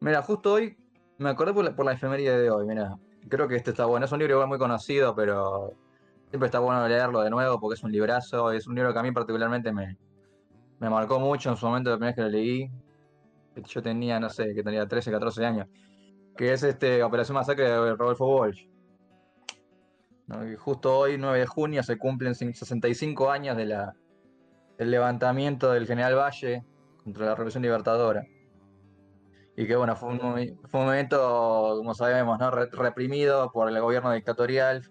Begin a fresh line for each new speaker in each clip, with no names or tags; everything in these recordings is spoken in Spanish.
Mira, justo hoy me acordé por la, por la efeméride de hoy, mira. Creo que este está bueno. Es un libro muy conocido, pero siempre está bueno leerlo de nuevo porque es un librazo. Es un libro que a mí particularmente me, me marcó mucho en su momento, la primera vez que lo leí. Yo tenía, no sé, que tenía 13, 14 años. Que es este Operación Masacre de Rodolfo Walsh. ¿no? Y justo hoy, 9 de junio, se cumplen 65 años de la, del levantamiento del general Valle contra la Revolución Libertadora. Y que bueno, fue un, movimiento, como sabemos, ¿no? Re- reprimido por el gobierno dictatorial,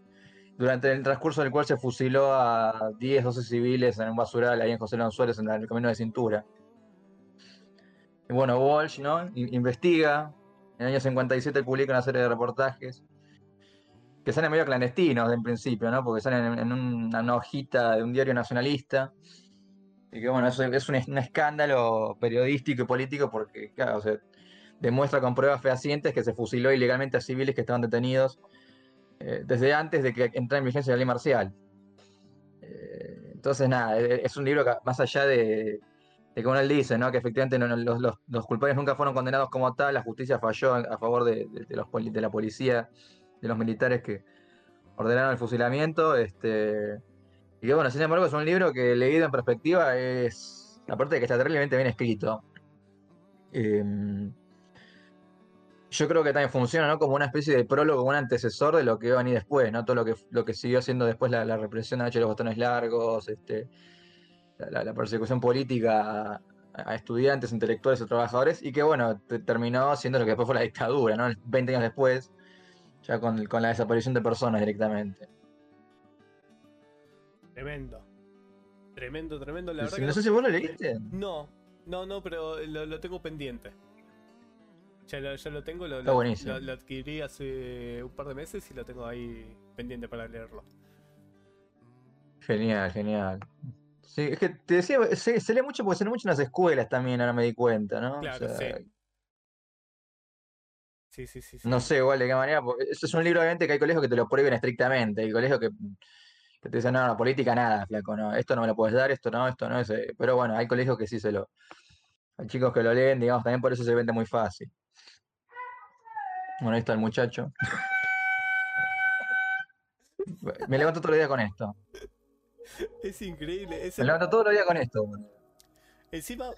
durante el transcurso del cual se fusiló a 10, 12 civiles en un basural ahí en José Suárez, en el camino de cintura. Y bueno, Walsh, ¿no? Investiga, en el año 57 publica una serie de reportajes que salen medio clandestinos en principio, ¿no? Porque salen en, una, una hojita de un diario nacionalista. Y que bueno, es un, un escándalo periodístico y político porque, claro, o sea, demuestra con pruebas fehacientes que se fusiló ilegalmente a civiles que estaban detenidos eh, desde antes de que entrara en vigencia la ley marcial. Eh, entonces, nada, es un libro más allá de, de como él dice, ¿no? que efectivamente no- los, los- culpables nunca fueron condenados como tal, la justicia falló a favor de, de- los, de la policía, de los militares que ordenaron el fusilamiento. Este, y que bueno, sin embargo, es un libro que leído en perspectiva es, aparte de que está terriblemente bien escrito, em, yo creo que también funciona ¿no? como una especie de prólogo, un antecesor de lo que iba a venir después, ¿no? Todo lo que, lo que siguió siendo después la, la represión a los botones largos, este, la, persecución política a, a estudiantes, intelectuales o trabajadores, y que bueno, te- terminó siendo lo que después fue la dictadura, ¿no? 20 años después, ya con, con la desaparición de personas directamente.
Tremendo. Tremendo, tremendo. La
No
verdad que
sé si vos lo leíste.
No, no, no, pero lo, lo tengo pendiente. Ya lo, ya lo tengo, lo, lo- lo- adquirí hace un par de meses y lo tengo ahí pendiente para leerlo.
Genial, genial. Sí, es que te decía, se, se lee mucho porque se lee mucho en las escuelas también, ahora me di cuenta, ¿no? O
Claro,
sea,
sí. Sí, sí, sí. sí.
No sé igual de qué manera, eso es un libro obviamente que hay colegios que te lo prohíben estrictamente, hay colegios que, que te dicen, no, no, política nada, flaco, no, esto no me lo puedes dar, esto no, esto no, ese. Pero bueno, hay colegios que sí se lo, hay chicos que lo leen, digamos, también por eso se vende muy fácil. Bueno, ahí está el muchacho. Me levanto todos los días con esto.
Es increíble. Es
Me levanto todos los días con esto.
Encima,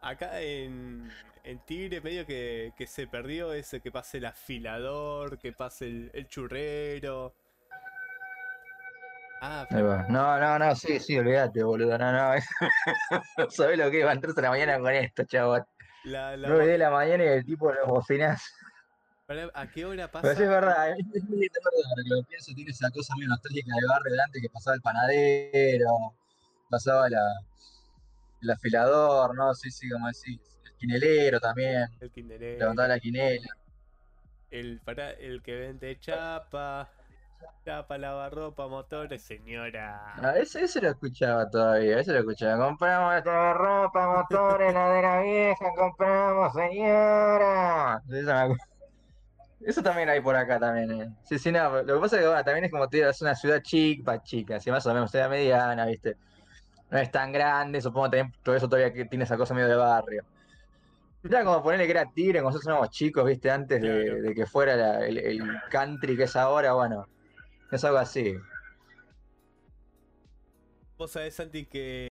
acá en, en Tigre medio que, que se perdió ese que pase el afilador, que pase el, el churrero. Ah,
Ahí va. No, no, no, sí, sí, olvídate, boludo. No, no. No sabés lo que es levantarse a la mañana con esto, chaval.
la, la-
9 de la mañana y el tipo lo bocinas.
Pará, ¿A qué hora
Pero sí es
pasa?
verdad, es es muy verdad, lo pienso, tiene esa cosa medio nostálgica de barrio delante que pasaba el panadero, pasaba la, el afilador, ¿no? Sí, sí, como decís. El quinelero también,
El kinderero.
levantaba la quinela.
El, pará, el que vende chapa. Chapa, lavarropa, motores, señora.
Ah, ese, ese lo escuchaba todavía, ese lo escuchaba. Compramos esta ropa, motores, ladera vieja, compramos, señora. Eso, Eso también hay por acá también. eh. Sí, sí, no, lo que pasa es que bueno, también es como te digo, es una ciudad chica, chica, así más o menos, ciudad mediana, ¿viste? No es tan grande, supongo que también todo eso todavía que tiene esa cosa medio de barrio. Era como ponerle que era Tigre, nosotros éramos chicos, ¿viste? Antes de, que fuera la- el, el country que es ahora, bueno, es algo así.
Vos sabés, Santi, que